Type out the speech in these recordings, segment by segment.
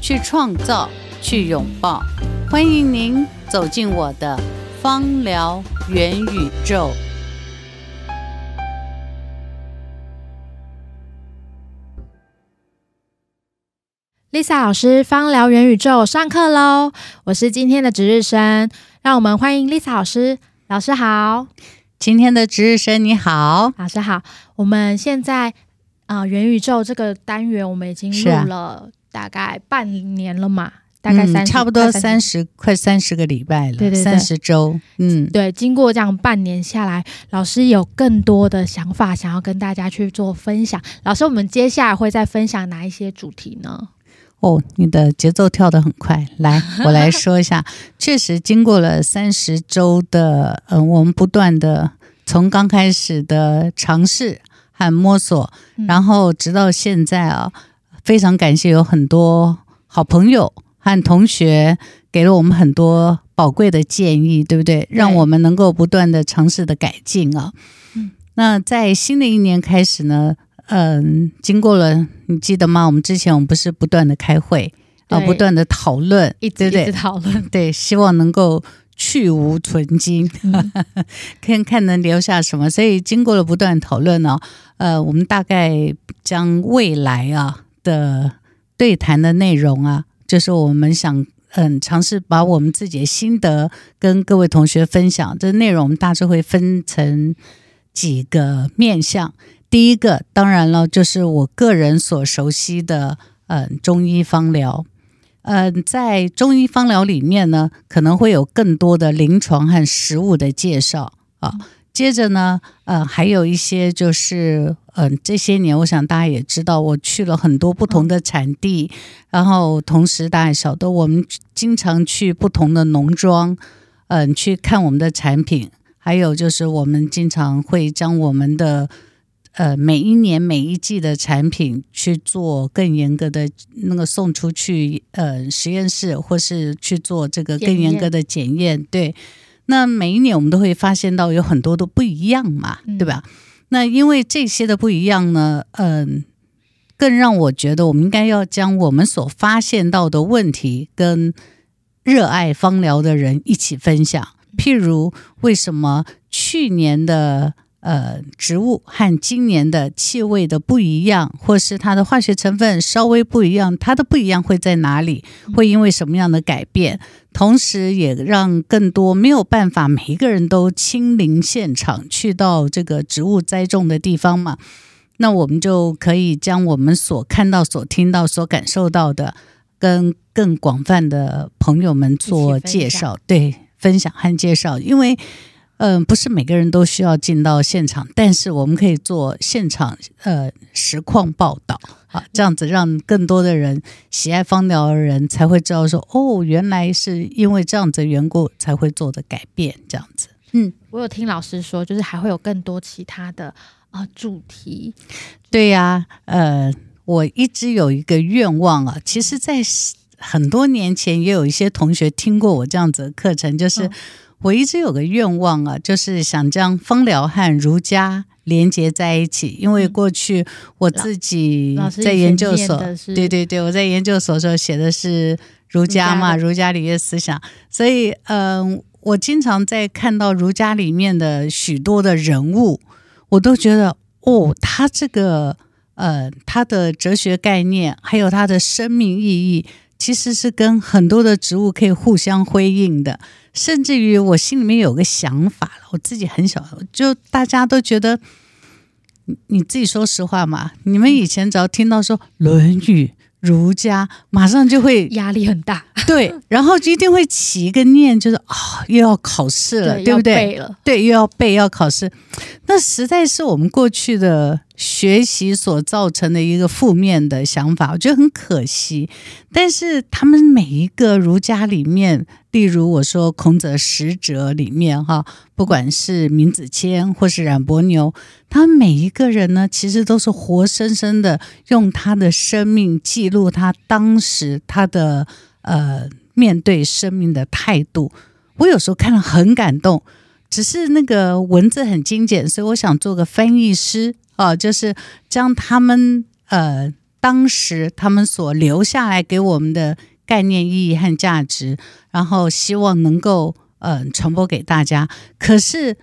去创造，去拥抱，欢迎您走进我的芳疗元宇宙。Lisa 老师，芳疗元宇宙上课喽！我是今天的值日生，让我们欢迎 Lisa 老师。老师好，今天的值日生你好，老师好。我们现在啊、呃，元宇宙这个单元我们已经录了。大概半年了嘛，大概三、嗯，差不多三十，快三十个礼拜了，对对对，三十周，嗯，对。经过这样半年下来，老师有更多的想法想要跟大家去做分享。老师，我们接下来会再分享哪一些主题呢？哦，你的节奏跳得很快，来，我来说一下。确实，经过了三十周的，嗯、呃，我们不断的从刚开始的尝试和摸索，嗯、然后直到现在啊。非常感谢有很多好朋友和同学给了我们很多宝贵的建议，对不对？对，让我们能够不断的尝试的改进啊。嗯，那在新的一年开始呢，嗯，经过了你记得吗？我们之前我们不是不断的开会啊，不断的讨论，一直一直讨论，对，希望能够去无存菁，嗯、看看能留下什么。所以经过了不断讨论呢，呃，我们大概将未来啊。的对谈的内容啊，就是我们想嗯尝试把我们自己的心得跟各位同学分享。这内容我们大致会分成几个面向。第一个当然了，就是我个人所熟悉的嗯中医方疗。嗯，在中医方疗里面呢，可能会有更多的临床和实物的介绍啊。接着呢，呃，还有一些就是，嗯、呃，这些年我想大家也知道，我去了很多不同的产地，嗯、然后同时大家也晓得，我们经常去不同的农庄，嗯、呃，去看我们的产品，还有就是我们经常会将我们的，呃，每一年每一季的产品去做更严格的那个送出去，呃，实验室或是去做这个更严格的检验，检验对。那每一年我们都会发现到有很多都不一样嘛，对吧？那因为这些的不一样呢，嗯，更让我觉得我们应该要将我们所发现到的问题跟热爱芳疗的人一起分享。譬如为什么去年的。呃，植物和今年的气味的不一样，或是它的化学成分稍微不一样，它的不一样会在哪里？会因为什么样的改变？同时，也让更多没有办法每一个人都亲临现场去到这个植物栽种的地方嘛？那我们就可以将我们所看到、所听到、所感受到的，跟更广泛的朋友们做介绍，对，分享和介绍，因为。嗯，不是每个人都需要进到现场，但是我们可以做现场呃实况报道啊，这样子让更多的人喜爱芳疗的人才会知道说，哦，原来是因为这样子的缘故才会做的改变，这样子。嗯，我有听老师说，就是还会有更多其他的啊、呃、主题。对呀，呃，我一直有一个愿望啊，其实，在很多年前也有一些同学听过我这样子的课程，就是。哦我一直有个愿望啊，就是想将芳疗和儒家连接在一起。因为过去我自己在研究所，对对对，我在研究所的时候写的是儒家嘛，儒家礼乐思想。所以，嗯、呃，我经常在看到儒家里面的许多的人物，我都觉得，哦，他这个，呃，他的哲学概念，还有他的生命意义。其实是跟很多的植物可以互相辉映的，甚至于我心里面有个想法了，我自己很小，就大家都觉得，你自己说实话嘛，你们以前只要听到说《论语》、儒家，马上就会压力很大，对，然后就一定会起一个念，就是啊、哦，又要考试了，对，对不对？对，又要背，要考试，那实在是我们过去的学习所造成的一个负面的想法，我觉得很可惜。但是他们每一个儒家里面，例如我说孔子十哲里面，哈，不管是闵子骞或是冉伯牛，他们每一个人呢，其实都是活生生的用他的生命记录他当时他的。呃，面对生命的态度，我有时候看了很感动。只是那个文字很精简，所以我想做个翻译师哦，就是将他们呃当时他们所留下来给我们的概念、意义和价值，然后希望能够呃传播给大家。可是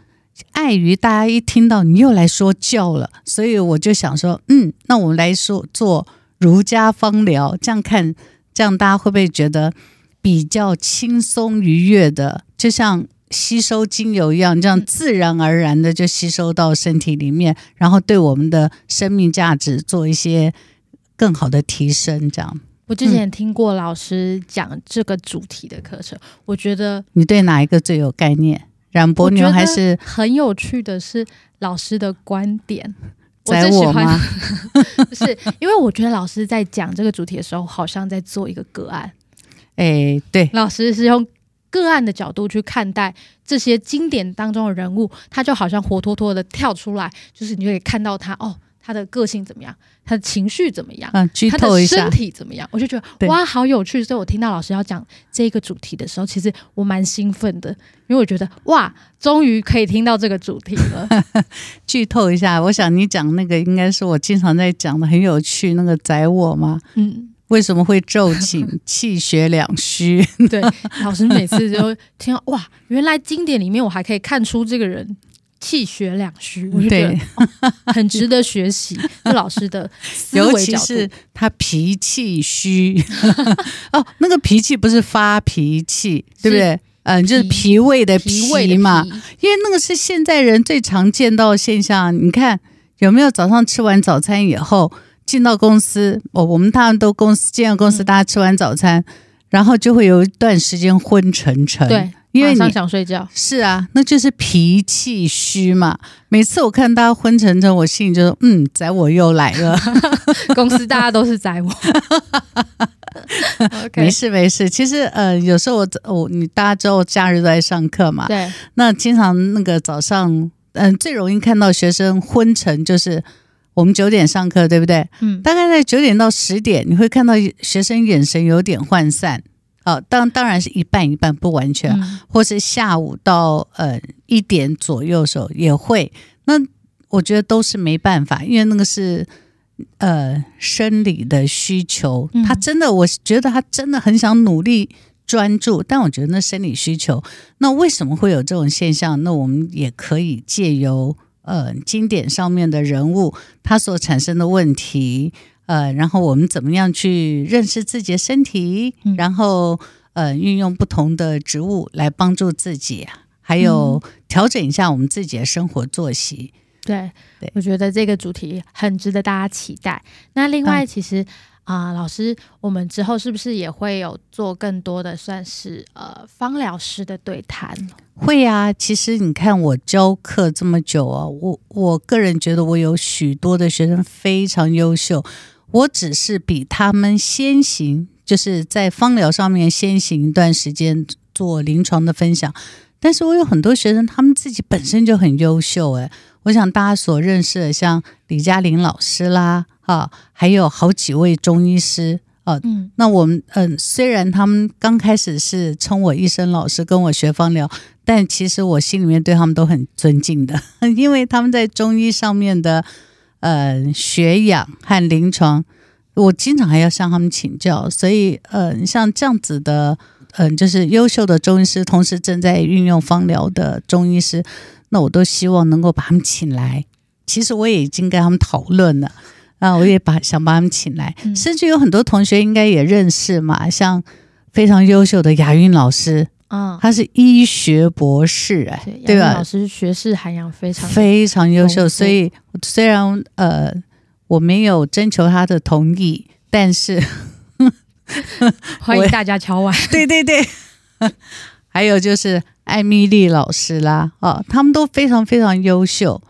碍于大家一听到你又来说教了，所以我就想说，嗯，那我们来说做儒家方疗，这样看。这样大家会不会觉得比较轻松愉悦的，就像吸收精油一样，这样自然而然的就吸收到身体里面，然后对我们的生命价值做一些更好的提升。这样，我之前听过老师讲这个主题的课程，嗯、我觉得你对哪一个最有概念？冉伯牛还是很有趣的是老师的观点。宰我吗？不是，因为我觉得老师在讲这个主题的时候，好像在做一个个案。哎，对，老师是用个案的角度去看待这些经典当中的人物，他就好像活脱脱的跳出来，就是你就可以看到他哦。他的个性怎么样？他的情绪怎么样？嗯，剧透一下。他的身体怎么样？我就觉得哇，好有趣！所以我听到老师要讲这个主题的时候，其实我蛮兴奋的，因为我觉得哇，终于可以听到这个主题了。剧透一下，我想你讲那个应该是我经常在讲的，很有趣。那个宰我吗？嗯，为什么会骤寝 气血两虚？对，老师每次就听到哇，原来经典里面我还可以看出这个人。气血两虚，我觉得、哦、很值得学习。老师的思维角度，尤其是他脾气虚哦，那个脾气不是发脾气，对不对？嗯，就是脾胃的脾嘛脾脾。因为那个是现在人最常见到的现象。你看有没有早上吃完早餐以后进到公司？哦，我们大家都公司进到公司，大家吃完早餐、嗯，然后就会有一段时间昏沉沉。对。因为你想睡觉，是啊，那就是脾气虚嘛。每次我看大家昏沉沉，我心里就说：“嗯，宰我又来了。”公司大家都是宰我。没事没事。其实呃，有时候我我你大家知道我假日都在上课嘛，对。那经常那个早上，嗯、呃，最容易看到学生昏沉，就是我们九点上课，对不对？嗯。大概在九点到十点，你会看到学生眼神有点涣散。哦，当当然是一半一半，不完全，嗯、或是下午到呃一点左右的时候也会。那我觉得都是没办法，因为那个是呃生理的需求。他真的，我觉得他真的很想努力专注，但我觉得那生理需求。那为什么会有这种现象？那我们也可以借由呃经典上面的人物，他所产生的问题。呃，然后我们怎么样去认识自己的身体？嗯、然后呃，运用不同的植物来帮助自己，还有调整一下我们自己的生活作息。对，对，我觉得这个主题很值得大家期待。那另外，其实啊、老师，我们之后是不是也会有做更多的算是呃芳疗师的对谈？会、啊，其实你看我教课这么久啊，我我个人觉得我有许多的学生非常优秀。我只是比他们先行，就是在芳疗上面先行一段时间做临床的分享，但是我有很多学生，他们自己本身就很优秀诶，我想大家所认识的，像李嘉玲老师啦，啊，还有好几位中医师啊，嗯，那我们嗯，虽然他们刚开始是称我一声老师，跟我学方疗，但其实我心里面对他们都很尊敬的，因为他们在中医上面的。呃，学养和临床，我经常还要向他们请教，所以，呃，像这样子的，嗯、呃，就是优秀的中医师，同时正在运用方疗的中医师，那我都希望能够把他们请来。其实我也已经跟他们讨论了，啊，我也把想把他们请来，嗯、甚至有很多同学应该也认识嘛，像非常优秀的雅韵老师。嗯，他是医学博士哎，对吧？老师学识涵养非常非常优秀，所以虽然呃我没有征求他的同意，但是欢迎大家敲碗。对对对，还有就是艾米丽老师啦，哦，他们都非常非常优秀。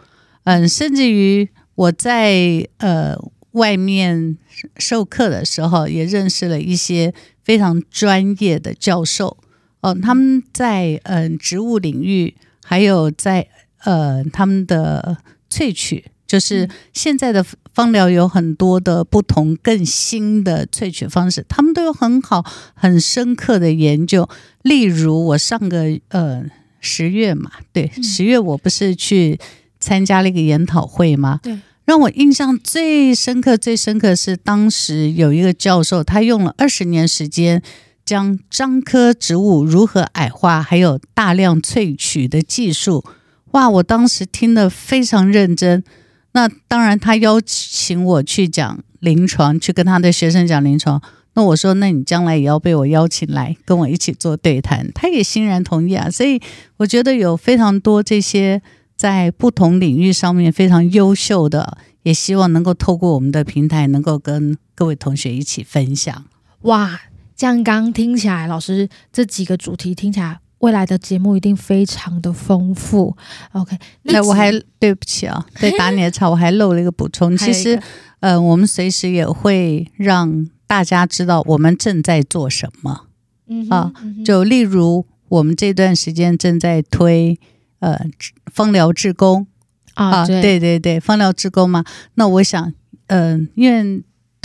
嗯，甚至于我在呃外面授课的时候，也认识了一些非常专业的教授。哦，他们在嗯、呃、植物领域，还有在呃他们的萃取，就是现在的芳疗有很多的不同更新的萃取方式，他们都有很好很深刻的研究。例如我上个呃十月嘛，对，十月我不是去。参加了一个研讨会吗？对，让我印象最深刻、最深刻是当时有一个教授，他用了二十年时间，将樟科植物如何矮化，还有大量萃取的技术。哇，我当时听得非常认真。那当然，他邀请我去讲临床，去跟他的学生讲临床。那我说，那你将来也要被我邀请来跟我一起做对谈。他也欣然同意啊。所以我觉得有非常多这些。在不同领域上面非常优秀的，也希望能够透过我们的平台，能够跟各位同学一起分享。哇，这样刚听起来，老师这几个主题听起来，未来的节目一定非常的丰富。OK，那我还对不起啊，对打你的岔，我还漏了一个补充。其实，呃，我们随时也会让大家知道我们正在做什么。嗯啊，就例如我们这段时间正在推。呃，芳疗志工啊，对对对对，芳疗志工嘛。那我想，嗯、呃，因为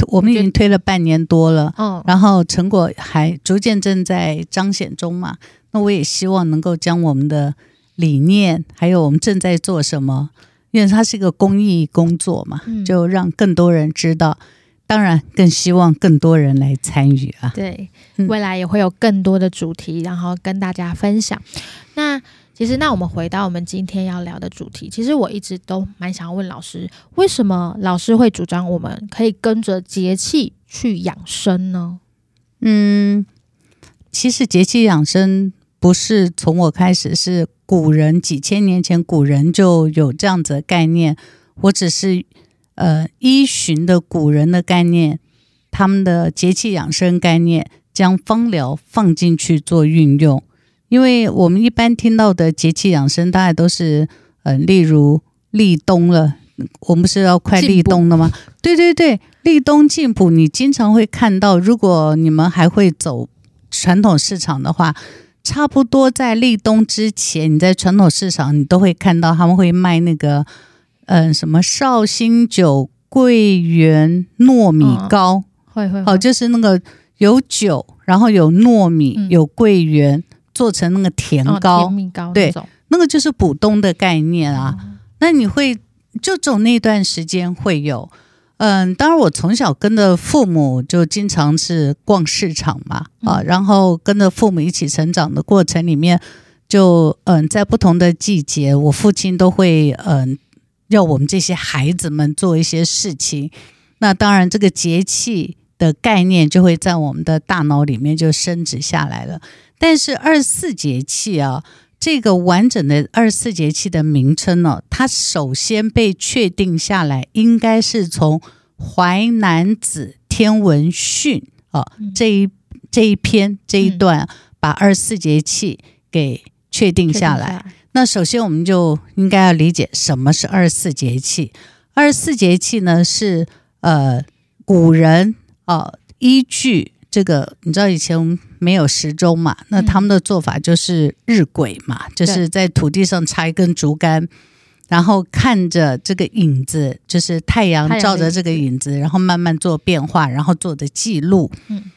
我们已经推了半年多了，嗯，然后成果还逐渐正在彰显中嘛。那我也希望能够将我们的理念，还有我们正在做什么，因为它是一个公益工作嘛，就让更多人知道。当然，更希望更多人来参与啊。对，未来也会有更多的主题，然后跟大家分享。那。其实，那我们回到我们今天要聊的主题。其实我一直都蛮想要问老师，为什么老师会主张我们可以跟着节气去养生呢？嗯，其实节气养生不是从我开始，是古人几千年前古人就有这样子的概念。我只是呃依循的古人的概念，他们的节气养生概念，将芳疗放进去做运用。因为我们一般听到的节气养生，大概都是，嗯、呃，例如立冬了，我们是要快立冬了吗？对对对，立冬进补，你经常会看到，如果你们还会走传统市场的话，差不多在立冬之前，你在传统市场你都会看到他们会卖那个，嗯、呃，什么绍兴酒、桂圆糯米糕，会会，哦，就是那个有酒，然后有糯米，嗯、有桂圆。做成那个甜糕，哦、甜蜜糕，对，那个就是补冬的概念啊。嗯、那你会就走那段时间会有，嗯，当然我从小跟着父母就经常是逛市场嘛，啊，嗯、然后跟着父母一起成长的过程里面，就嗯，在不同的季节，我父亲都会嗯，要我们这些孩子们做一些事情。那当然，这个节气的概念就会在我们的大脑里面就升值下来了。但是二十四节气啊，这个完整的二十四节气的名称呢、啊，它首先被确定下来，应该是从《淮南子·天文训》啊这一这一篇这一段，把二十四节气给确定下来。那首先我们就应该要理解什么是二十四节气。二十四节气呢，是呃古人啊依据。这个你知道以前没有时钟嘛？那他们的做法就是日晷嘛，嗯、就是在土地上插一根竹竿，然后看着这个影子，就是太阳照着这个影子，然后慢慢做变化，然后做的记录。嗯，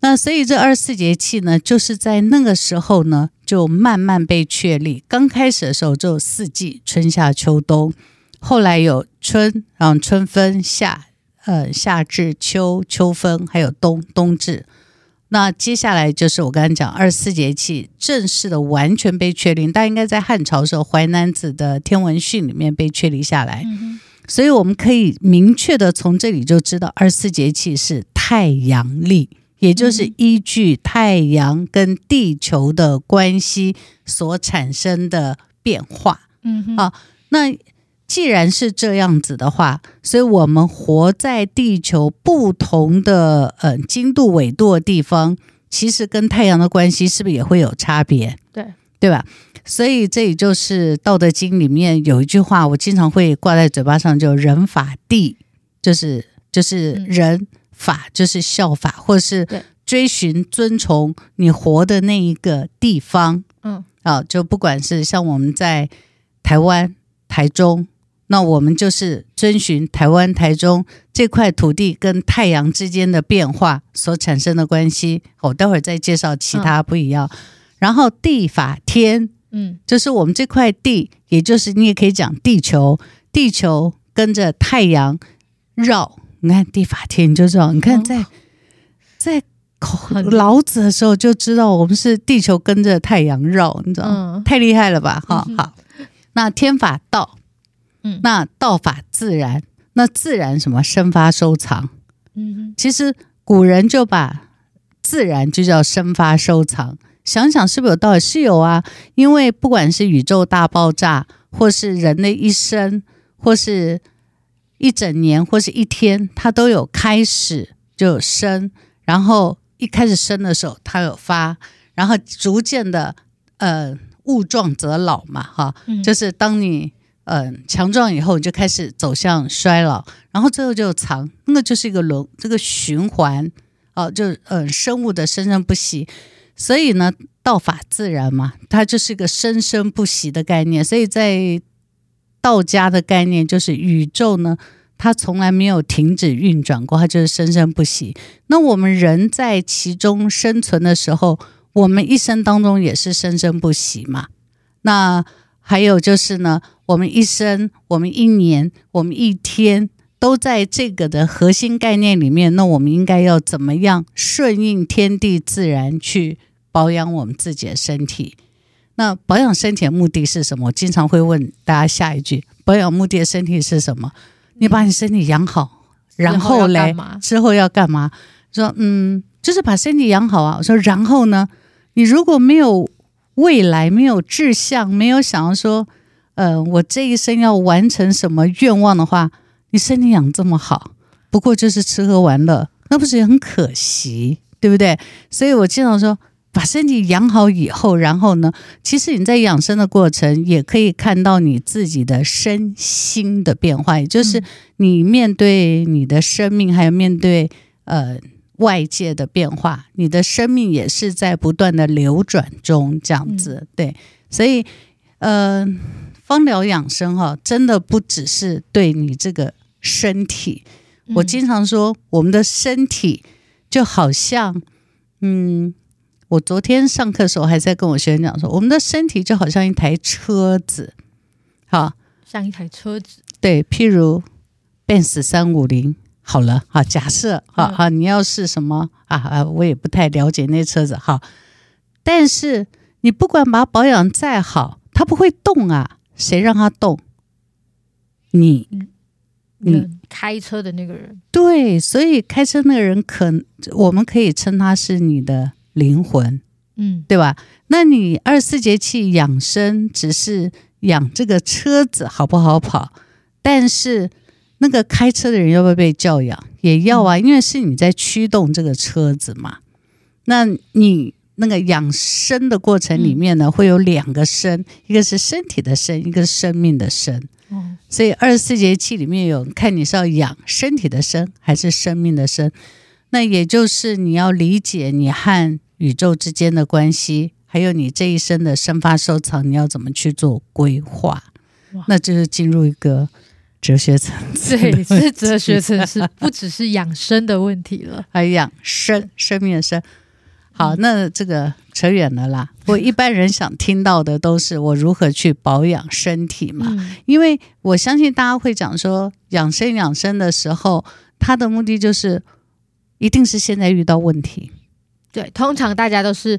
那所以这二十四节气呢，就是在那个时候呢，就慢慢被确立。刚开始的时候只有四季，春夏秋冬，后来有春，然后春分夏。呃，夏至、秋、秋分，还有冬、冬至。那接下来就是我刚才讲二十四节气正式的完全被确定，但应该在汉朝时候《淮南子》的《天文训》里面被确立下来。嗯、所以我们可以明确的从这里就知道，二十四节气是太阳历，也就是依据太阳跟地球的关系所产生的变化。嗯哼，好，那。既然是这样子的话，所以我们活在地球不同的呃经度纬度的地方，其实跟太阳的关系是不是也会有差别？对，对吧？所以这也就是《道德经》里面有一句话，我经常会挂在嘴巴上，就“人法地”，就是就是人法，就是效法，或者是追寻遵从你活的那一个地方。嗯，啊，就不管是像我们在台湾、台中，那我们就是遵循台湾、台中这块土地跟太阳之间的变化所产生的关系。我待会儿再介绍其他不一样。嗯、然后地法天。嗯，就是我们这块地，也就是你也可以讲地球，地球跟着太阳绕。你看地法天，你就知道。你看在在考老子的时候就知道，我们是地球跟着太阳绕，你知道吗？嗯、太厉害了吧？哈、嗯，好。那天法道，嗯，那道法自然，那自然什么？生发收藏。嗯，其实古人就把自然就叫生发收藏。想想是不是有道理？是有啊，因为不管是宇宙大爆炸，或是人的一生，或是一整年，或是一天，它都有开始就有生，然后一开始生的时候它有发，然后逐渐的呃物壮则老嘛，哈，嗯、就是当你嗯、强壮以后，你就开始走向衰老，然后最后就藏，那就是一个轮这个循环哦、呃，就嗯、生物的生生不息。所以呢，道法自然嘛，它就是一个生生不息的概念。所以在道家的概念，就是宇宙呢，它从来没有停止运转过，它就是生生不息。那我们人在其中生存的时候，我们一生当中也是生生不息嘛。那还有就是呢，我们一生、我们一年、我们一天，都在这个的核心概念里面。那我们应该要怎么样顺应天地自然去？保养我们自己的身体，那保养身体的目的是什么？我经常会问大家下一句：保养目的的身体是什么？你把你身体养好，然后嘞，之后要干嘛？说嗯，就是把身体养好啊。我说然后呢？你如果没有未来，没有志向，没有想要说，呃，我这一生要完成什么愿望的话，你身体养这么好，不过就是吃喝玩乐，那不是也很可惜，对不对？所以我经常说。把身体养好以后，然后呢，其实你在养生的过程也可以看到你自己的身心的变化，也就是你面对你的生命，还有面对呃外界的变化，你的生命也是在不断的流转中，这样子。对，所以呃，芳疗养生哈，真的不只是对你这个身体。我经常说，我们的身体就好像嗯。我昨天上课的时候还在跟我学生讲说，我们的身体就好像一台车子，好，像一台车子。对，譬如 Benz 三五零，好了，好，假设，好好，你要是什么啊啊，我也不太了解那车子，好，但是你不管把它保养再好，它不会动啊，谁让他动？你，你开车的那个人。对，所以开车那个人可，我们可以称他是你的。灵魂，嗯，对吧？那你二十四节气养生只是养这个车子好不好跑？但是那个开车的人要不要被教养？也要啊，因为是你在驱动这个车子嘛。那你那个养生的过程里面呢，会有两个生，一个是身体的生，一个是生命的生。哦，所以二十四节气里面有看你是要养身体的生还是生命的生。那也就是你要理解你和宇宙之间的关系，还有你这一生的生发收藏，你要怎么去做规划？那就是进入一个哲学层次。对，是哲学层次，不只是养生的问题了，还养生，生命的生。好，那这个扯远了啦。我一般人想听到的都是我如何去保养身体嘛，嗯、因为我相信大家会讲说养生养生的时候，他的目的就是。一定是现在遇到问题，对，通常大家都是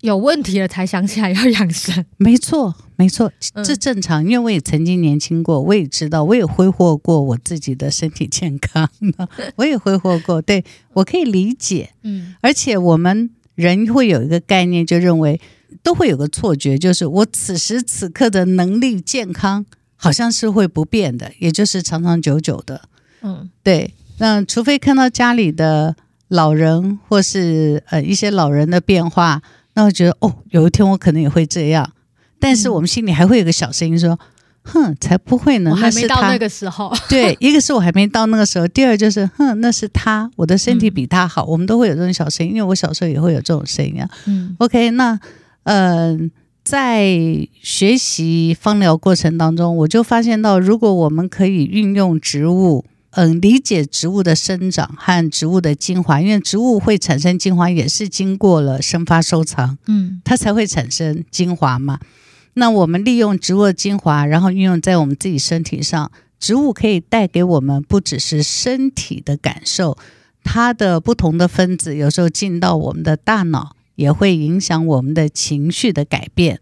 有问题了才想起来要养生，没错，没错，这正常，因为我也曾经年轻过，我也知道，我也挥霍过我自己的身体健康，我也挥霍过，对，我可以理解，嗯，而且我们人会有一个概念，就认为都会有个错觉，就是我此时此刻的能力健康好像是会不变的，也就是长长久久的。嗯，对。那除非看到家里的老人或是呃一些老人的变化，那我觉得哦，有一天我可能也会这样。但是我们心里还会有个小声音说：“哼，才不会呢！”我还没到那个时候。对，一个是我还没到那个时候，第二就是哼，那是他，我的身体比他好。嗯、我们都会有这种小声音，因为我小时候也会有这种声音啊。嗯，OK，那嗯。呃在学习芳疗过程当中，我就发现到，如果我们可以运用植物，嗯，理解植物的生长和植物的精华，因为植物会产生精华，也是经过了生发收藏，嗯，它才会产生精华嘛。那我们利用植物的精华，然后运用在我们自己身体上，植物可以带给我们不只是身体的感受，它的不同的分子有时候进到我们的大脑。也会影响我们的情绪的改变。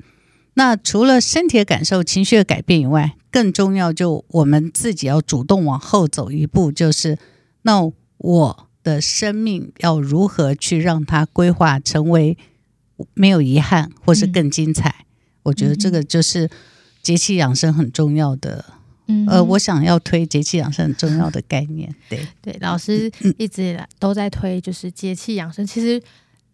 那除了身体的感受、情绪的改变以外，更重要就我们自己要主动往后走一步，就是那我的生命要如何去让它规划成为没有遗憾，或是更精彩？嗯、我觉得这个就是节气养生很重要的。嗯，呃，我想要推节气养生很重要的概念。对对，老师一直以来都在推，就是节气养生。其实。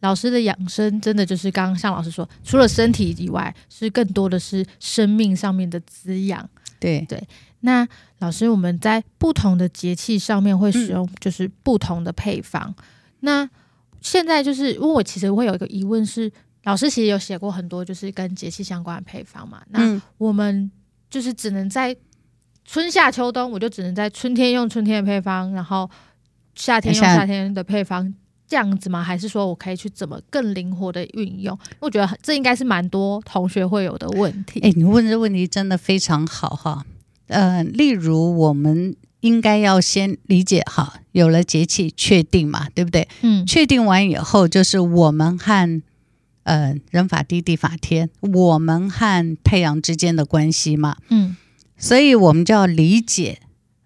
老师的养生真的就是刚刚像老师说，除了身体以外，是更多的是生命上面的滋养。对对，那老师我们在不同的节气上面会使用就是不同的配方。嗯、那现在就是因为我其实会有一个疑问是，老师其实有写过很多就是跟节气相关的配方嘛？那我们就是只能在春夏秋冬，我就只能在春天用春天的配方，然后夏天用夏天的配方。这样子吗？还是说我可以去怎么更灵活的运用？我觉得这应该是蛮多同学会有的问题。哎，你问这问题真的非常好哈。呃，例如我们应该要先理解哈，有了节气确定嘛，对不对？嗯，确定完以后就是我们和呃人法地地法天，我们和太阳之间的关系嘛。嗯，所以我们就要理解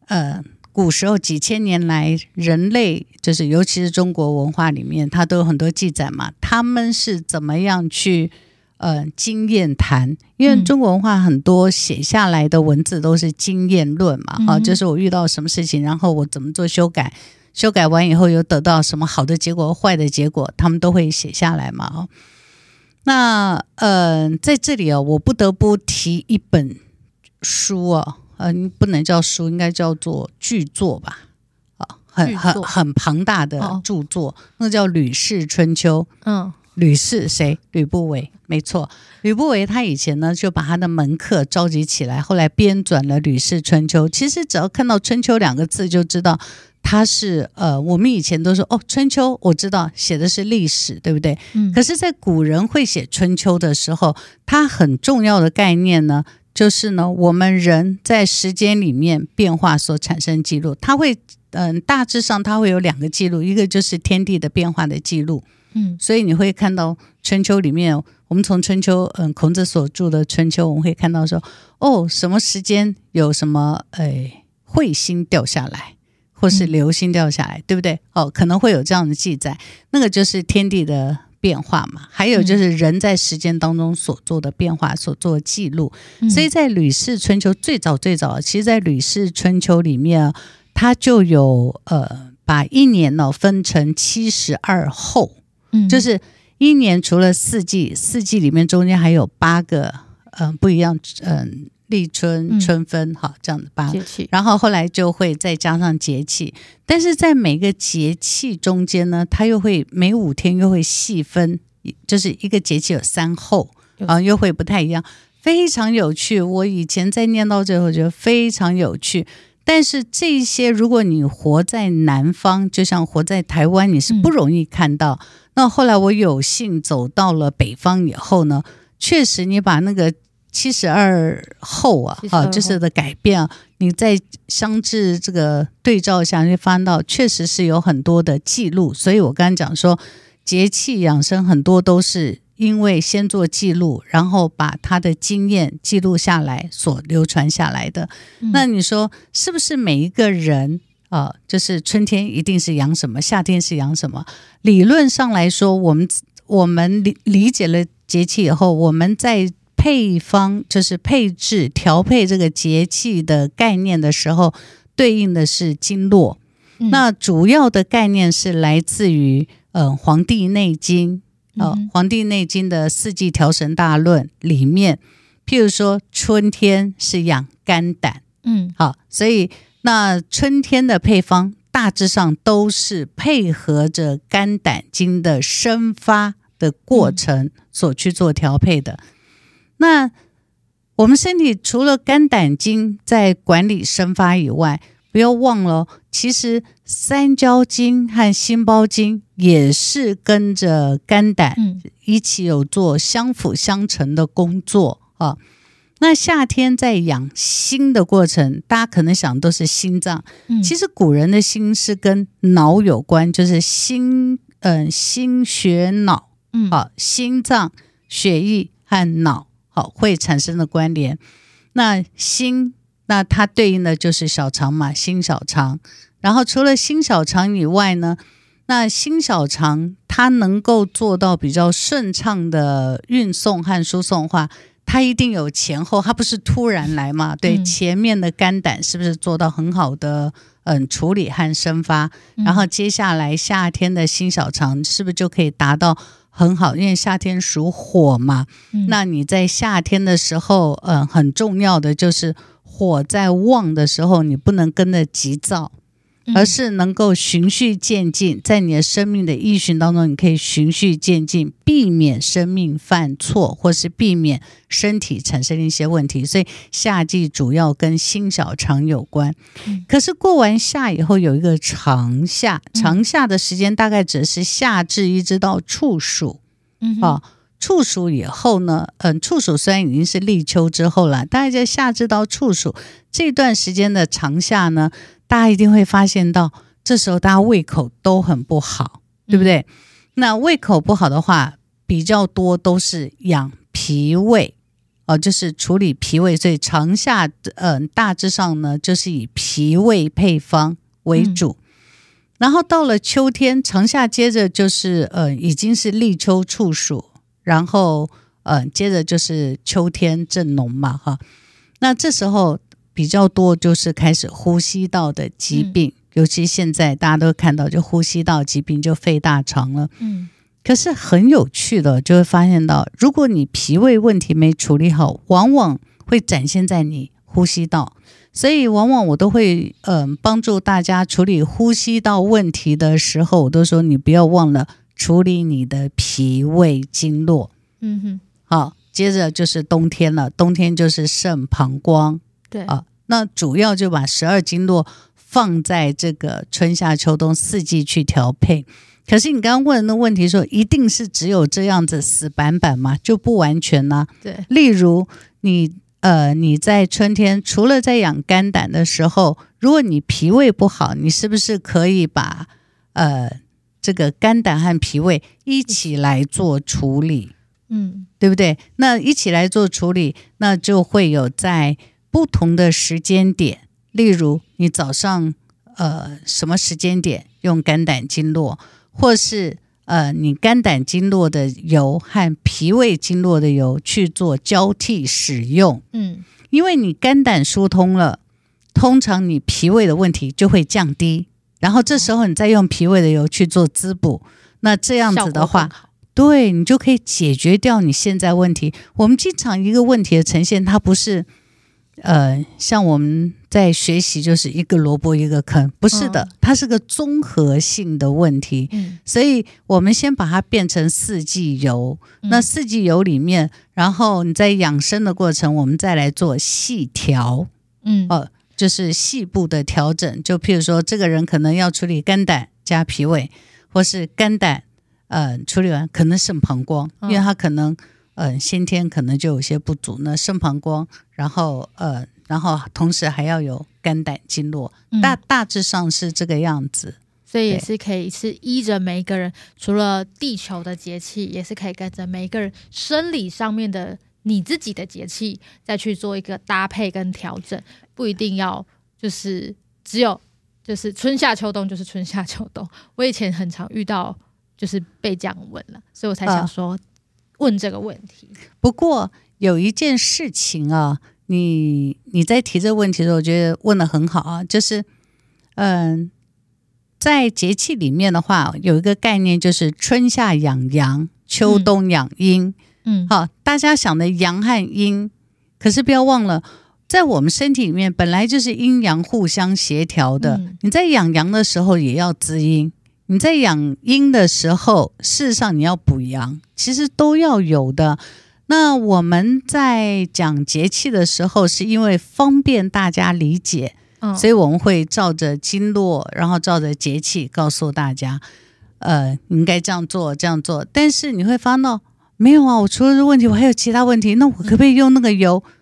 呃。古时候几千年来，人类就是尤其是中国文化里面，它都有很多记载嘛。他们是怎么样去呃经验谈？因为中国文化很多写下来的文字都是经验论嘛，哈、嗯，就是我遇到什么事情，然后我怎么做修改，修改完以后又得到什么好的结果、坏的结果，他们都会写下来嘛。哦，那呃，在这里哦，我不得不提一本书哦。嗯，不能叫书，应该叫做巨作吧？啊，很很很庞大的著作，哦、那叫《吕氏春秋》。嗯，吕氏谁？吕不韦，没错。吕不韦他以前呢，就把他的门客召集起来，后来编纂了《吕氏春秋》。其实只要看到“春秋”两个字，就知道他是呃，我们以前都说哦，《春秋》我知道写的是历史，对不对？嗯。可是，在古人会写《春秋》的时候，它很重要的概念呢。就是呢，我们人在时间里面变化所产生记录，它会，嗯，大致上它会有两个记录，一个就是天地的变化的记录，嗯，所以你会看到春秋里面，我们从春秋，嗯，孔子所著的春秋，我们会看到说，哦，什么时间有什么，哎，彗星掉下来，或是流星掉下来，嗯、对不对？哦，可能会有这样的记载，那个就是天地的。变化嘛，还有就是人在时间当中所做的变化，所做的记录。嗯、所以在《吕氏春秋》最早最早，其实，在《吕氏春秋》里面，它就有呃，把一年呢分成七十二候，嗯，就是一年除了四季，四季里面中间还有八个嗯、呃、不一样，嗯、呃。立春、春分，哈、嗯，这样的八。节气，然后后来就会再加上节气，但是在每个节气中间呢，它又会每五天又会细分，就是一个节气有三候，啊，又会不太一样，非常有趣。我以前在念到最后觉得非常有趣，但是这些如果你活在南方，就像活在台湾，你是不容易看到。嗯、那后来我有幸走到了北方以后呢，确实你把那个。七十二后啊，啊，就是的改变啊，你在相至这个对照下，就翻到确实是有很多的记录。所以我刚刚讲说，节气养生很多都是因为先做记录，然后把他的经验记录下来，所流传下来的。嗯、那你说是不是每一个人啊，就是春天一定是养什么，夏天是养什么？理论上来说，我们我们理理解了节气以后，我们在配方，就是配置调配这个节气的概念的时候，对应的是经络。嗯、那主要的概念是来自于嗯《黄帝内经》呃，《黄帝内经》的四季调神大论里面，譬如说春天是养肝胆，嗯，好，所以那春天的配方大致上都是配合着肝胆经的生发的过程所去做调配的。嗯、那我们身体除了肝胆经在管理生发以外，不要忘了，其实三焦经和心包经也是跟着肝胆一起有做相辅相成的工作啊。那夏天在养心的过程，大家可能想都是心脏，其实古人的心是跟脑有关，就是心，嗯、呃，心血脑，嗯，好，心脏、血液和脑，好，会产生的关联。那心。那它对应的就是小肠嘛，心小肠。然后除了心小肠以外呢，那心小肠它能够做到比较顺畅的运送和输送的话，它一定有前后，它不是突然来嘛？对，嗯、前面的肝胆是不是做到很好的嗯处理和生发？然后接下来夏天的心小肠是不是就可以达到很好？因为夏天属火嘛，嗯、那你在夏天的时候，嗯，很重要的就是。火在旺的时候，你不能跟着急躁，而是能够循序渐进，在你的生命的依循当中，你可以循序渐进，避免生命犯错，或是避免身体产生一些问题。所以夏季主要跟心小肠有关。可是过完夏以后，有一个长夏，长夏的时间大概只是夏至一直到处暑，嗯，啊。处暑以后呢，嗯，处暑虽然已经是立秋之后了，大概在夏至到处暑这段时间的长夏呢，大家一定会发现到，这时候大家胃口都很不好，对不对？嗯、那胃口不好的话，比较多都是养脾胃，哦、呃，就是处理脾胃，所以长夏，嗯、呃，大致上呢，就是以脾胃配方为主。嗯、然后到了秋天，长夏接着就是，呃，已经是立秋处暑。然后，嗯、呃，接着就是秋天正浓嘛，哈，那这时候比较多就是开始呼吸道的疾病，嗯、尤其现在大家都看到，就呼吸道疾病就肺大肠了，嗯，可是很有趣的，就会发现到，如果你脾胃问题没处理好，往往会展现在你呼吸道，所以往往我都会，嗯、呃，帮助大家处理呼吸道问题的时候，我都说你不要忘了。处理你的脾胃经络，嗯哼，好，接着就是冬天了，冬天就是肾膀胱，对啊，那主要就把十二经络放在这个春夏秋冬四季去调配。可是你刚刚问的那问题说，一定是只有这样子死板板吗？就不完全呢、啊。对，例如你呃你在春天除了在养肝胆的时候，如果你脾胃不好，你是不是可以把呃。这个肝胆和脾胃一起来做处理，嗯，对不对？那一起来做处理，那就会有在不同的时间点，例如你早上呃什么时间点用肝胆经络，或是呃你肝胆经络的油和脾胃经络的油去做交替使用，嗯，因为你肝胆疏通了，通常你脾胃的问题就会降低。然后这时候你再用脾胃的油去做滋补，那这样子的话，对你就可以解决掉你现在问题。我们经常一个问题的呈现，它不是，呃，像我们在学习就是一个萝卜一个坑，不是的，它是个综合性的问题。嗯，所以我们先把它变成四季油。那四季油里面，然后你在养生的过程，我们再来做细调。嗯，哦。就是细部的调整，就譬如说，这个人可能要处理肝胆加脾胃，或是肝胆，呃，处理完可能肾膀胱，因为他可能，呃，先天可能就有些不足，那肾膀胱，然后，呃，然后同时还要有肝胆经络，大大致上是这个样子，所以也是可以是依着每一个人，除了地球的节气，也是可以跟着每一个人生理上面的。你自己的节气再去做一个搭配跟调整，不一定要就是只有就是春夏秋冬就是春夏秋冬。我以前很常遇到就是被这样问了，所以我才想说，问这个问题。不过有一件事情啊，你你在提这个问题的时候，我觉得问的很好啊，就是嗯，在节气里面的话，有一个概念就是春夏养阳，秋冬养阴。嗯，好，大家想的阳和阴，可是不要忘了。在我们身体里面，本来就是阴阳互相协调的。嗯、你在养阳的时候也要滋阴，你在养阴的时候，事实上你要补阳，其实都要有的。那我们在讲节气的时候，是因为方便大家理解，嗯、所以我们会照着经络，然后照着节气告诉大家，呃，应该这样做，这样做。但是你会发现，没有啊，我除了这个问题，我还有其他问题，那我可不可以用那个油？嗯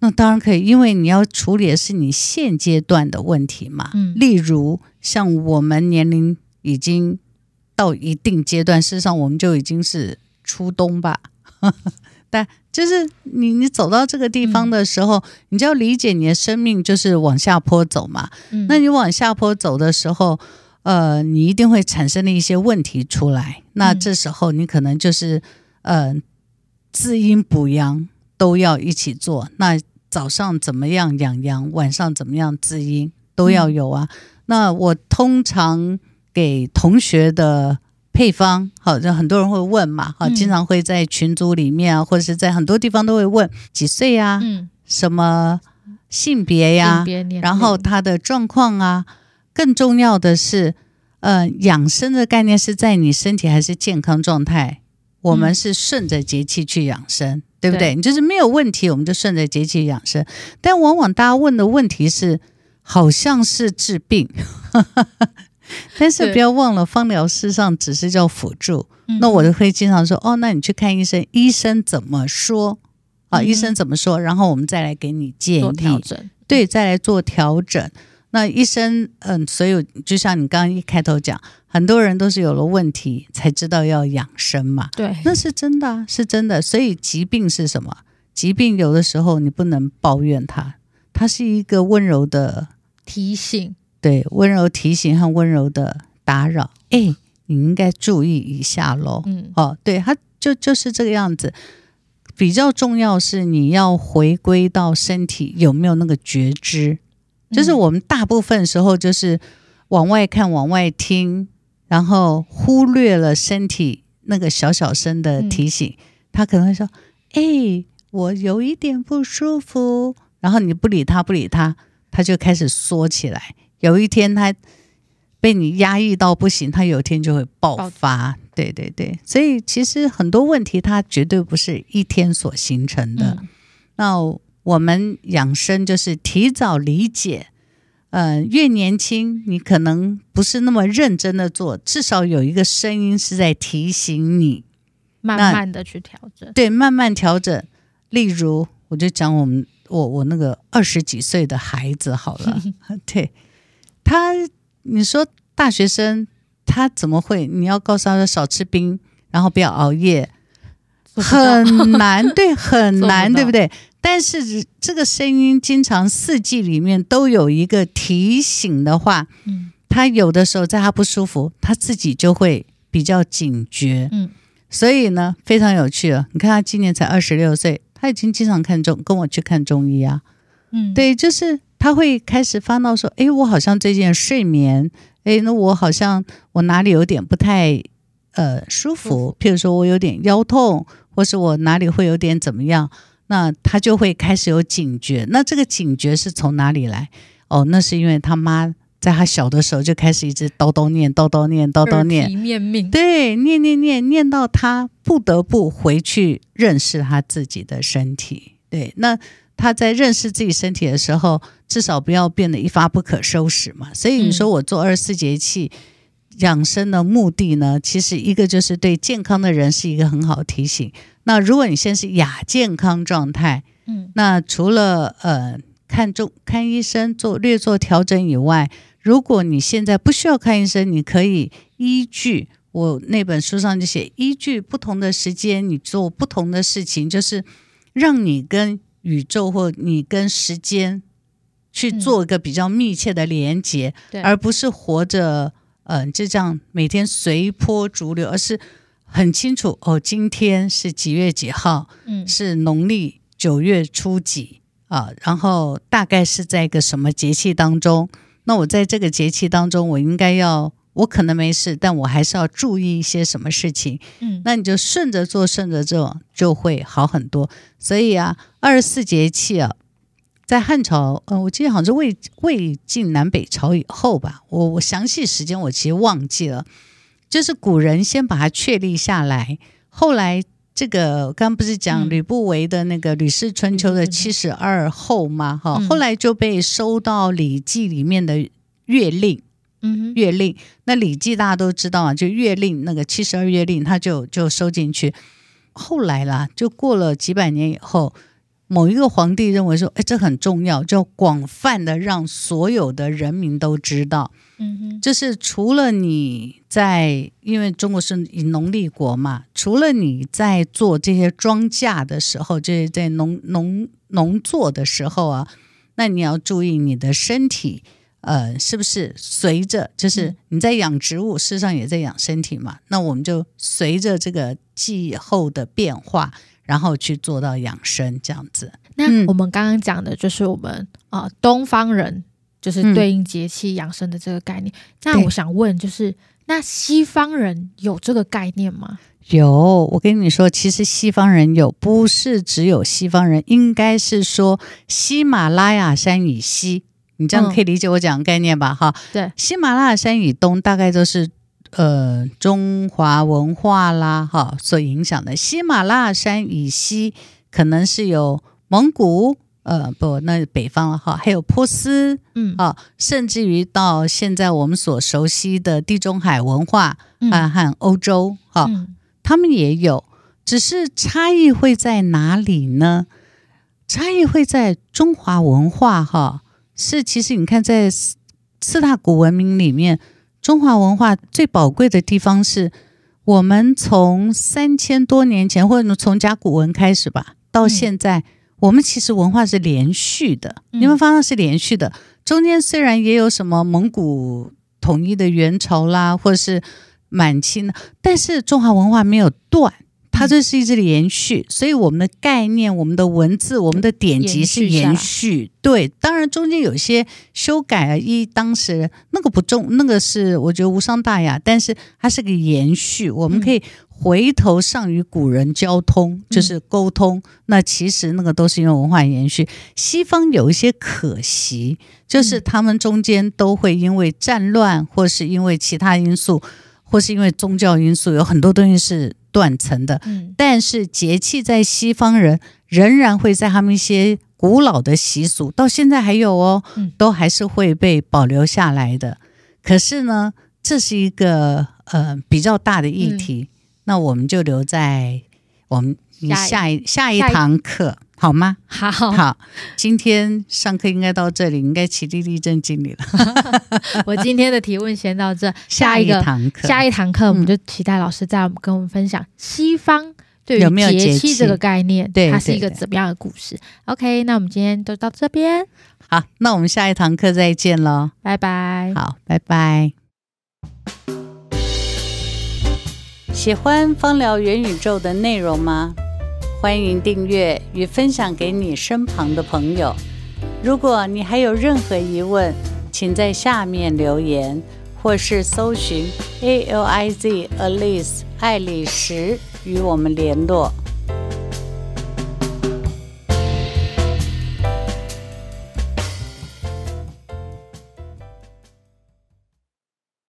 那当然可以，因为你要处理的是你现阶段的问题嘛。嗯，例如像我们年龄已经到一定阶段，事实上我们就已经是初冬吧。但就是你你走到这个地方的时候，嗯、你就要理解你的生命就是往下坡走嘛。嗯，那你往下坡走的时候，呃，你一定会产生的一些问题出来。那这时候你可能就是呃，滋阴补阳都要一起做。那早上怎么样养阳，晚上怎么样滋阴，都要有啊。嗯、那我通常给同学的配方，好，就很多人会问嘛，好，经常会在群组里面啊，或者是在很多地方都会问几岁呀，嗯，什么性别呀，然后他的状况啊，更重要的是，呃，养生的概念是在你身体还是健康状态，我们是顺着节气去养生。对不对？对，你就是没有问题，我们就顺着节气养生。但往往大家问的问题是，好像是治病，但是不要忘了，芳疗事实上只是叫辅助。嗯、那我就会经常说，哦，那你去看医生，医生怎么说？啊，嗯、医生怎么说？然后我们再来给你建议，调整。对，再来做调整。那医生，嗯，所以就像你刚刚一开头讲，很多人都是有了问题才知道要养生嘛。对，那是真的啊，是真的。所以疾病是什么？疾病有的时候你不能抱怨它，它是一个温柔的提醒。对，温柔提醒和温柔的打扰。哎，你应该注意一下喽。嗯，哦，对，它就就是这个样子。比较重要是你要回归到身体有没有那个觉知。就是我们大部分时候就是往外看、往外听，然后忽略了身体那个小小声的提醒。嗯、他可能会说：“哎、欸，我有一点不舒服。”然后你不理他，不理他，他就开始缩起来。有一天他被你压抑到不行，他有一天就会爆发。对对对，所以其实很多问题它绝对不是一天所形成的。嗯、那。我们养生就是提早理解，呃，越年轻你可能不是那么认真的做，至少有一个声音是在提醒你，慢慢的去调整。对，慢慢调整。例如，我就讲我们我我那个二十几岁的孩子好了，对他，你说大学生他怎么会？你要告诉他说少吃冰，然后不要熬夜，很难，对，很难，对不对？但是这个声音经常四季里面都有一个提醒的话，嗯，他有的时候在他不舒服，他自己就会比较警觉，嗯，所以呢，非常有趣了。你看他今年才二十六岁，他已经经常看中跟我去看中医啊，嗯，对，就是他会开始发闹说，哎，我好像最近睡眠，哎，那我好像我哪里有点不太呃舒服，譬如说我有点腰痛，或是我哪里会有点怎么样。那他就会开始有警觉，那这个警觉是从哪里来？哦，那是因为他妈在他小的时候就开始一直叨叨念、叨叨念、叨叨念，念命。对，念念念念到他不得不回去认识他自己的身体。对，那他在认识自己身体的时候，至少不要变得一发不可收拾嘛。所以你说我做二十四节气养生的目的呢，其实一个就是对健康的人是一个很好的提醒。那如果你现在是亚健康状态，嗯，那除了呃看中看医生做略做调整以外，如果你现在不需要看医生，你可以依据我那本书上就写，依据不同的时间，你做不同的事情，就是让你跟宇宙或你跟时间去做一个比较密切的连接，嗯，而不是活着，嗯，呃，就这样每天随波逐流，而是。很清楚哦，今天是几月几号？嗯，是农历九月初几啊？然后大概是在一个什么节气当中？那我在这个节气当中，我应该要，我可能没事，但我还是要注意一些什么事情？嗯，那你就顺着做，顺着做，就会好很多。所以啊，二十四节气啊，在汉朝，呃，我记得好像是魏魏晋南北朝以后吧，我我详细时间我其实忘记了。就是古人先把它确立下来，后来这个刚刚不是讲吕不韦的那个《吕氏春秋》的七十二候吗？哈、嗯，后来就被收到《礼记》里面的月令。嗯，月令。那《礼记》大家都知道啊，就月令那个七十二月令，他就就收进去。后来啦，就过了几百年以后。某一个皇帝认为说：“哎，这很重要，就广泛的让所有的人民都知道。嗯哼，就是除了你在，因为中国是以农立国嘛，除了你在做这些庄稼的时候，就是在农农农作的时候啊，那你要注意你的身体，呃，是不是随着？就是你在养植物，事实上也在养身体嘛。那我们就随着这个气候的变化。”然后去做到养生这样子。那我们刚刚讲的就是我们啊、呃、东方人就是对应节气养生的这个概念。嗯、那我想问，就是那西方人有这个概念吗？有，我跟你说，其实西方人有，不是只有西方人，应该是说喜马拉雅山以西，你这样可以理解我讲的概念吧？哈、嗯，对，喜马拉雅山以东大概都是。呃，中华文化啦，哈，所影响的。喜马拉雅山以西，可能是有蒙古，呃，不，那北方了哈，还有波斯，嗯，啊，甚至于到现在我们所熟悉的地中海文化，啊，和欧洲，哈、嗯，他们也有，只是差异会在哪里呢？差异会在中华文化，哈，是其实你看，在四大古文明里面。中华文化最宝贵的地方是，我们从三千多年前，或者从甲骨文开始吧，到现在，嗯、我们其实文化是连续的。你们发现是连续的，中间虽然也有什么蒙古统一的元朝啦，或者是满清，但是中华文化没有断。它这是一直连续，所以我们的概念、我们的文字、我们的典籍是延续。对，当然中间有些修改啊，依当时那个不重，那个是我觉得无伤大雅，但是它是个延续。我们可以回头上与古人交通，就是沟通。那其实那个都是因为文化延续。西方有一些可惜，就是他们中间都会因为战乱，或是因为其他因素，或是因为宗教因素，有很多东西是。断层的，但是节气在西方人仍然会在他们一些古老的习俗，到现在还有哦，都还是会被保留下来的。可是呢，这是一个呃比较大的议题，那我们就留在我们下一下一堂课。好吗？好好，今天上课应该到这里，应该起立立正敬礼了。我今天的提问先到这，下一个堂课，下一堂课我们就期待老师再跟我们分享西方对于节气这个概念，对，它是一个怎么样的故事？OK，那我们今天就到这边，好，那我们下一堂课再见喽，拜拜。好，拜拜。喜欢芳疗元宇宙的内容吗？欢迎订阅与分享给你身旁的朋友。如果你还有任何疑问，请在下面留言，或是搜寻 A L I Z Alice 爱丽丝与我们联络。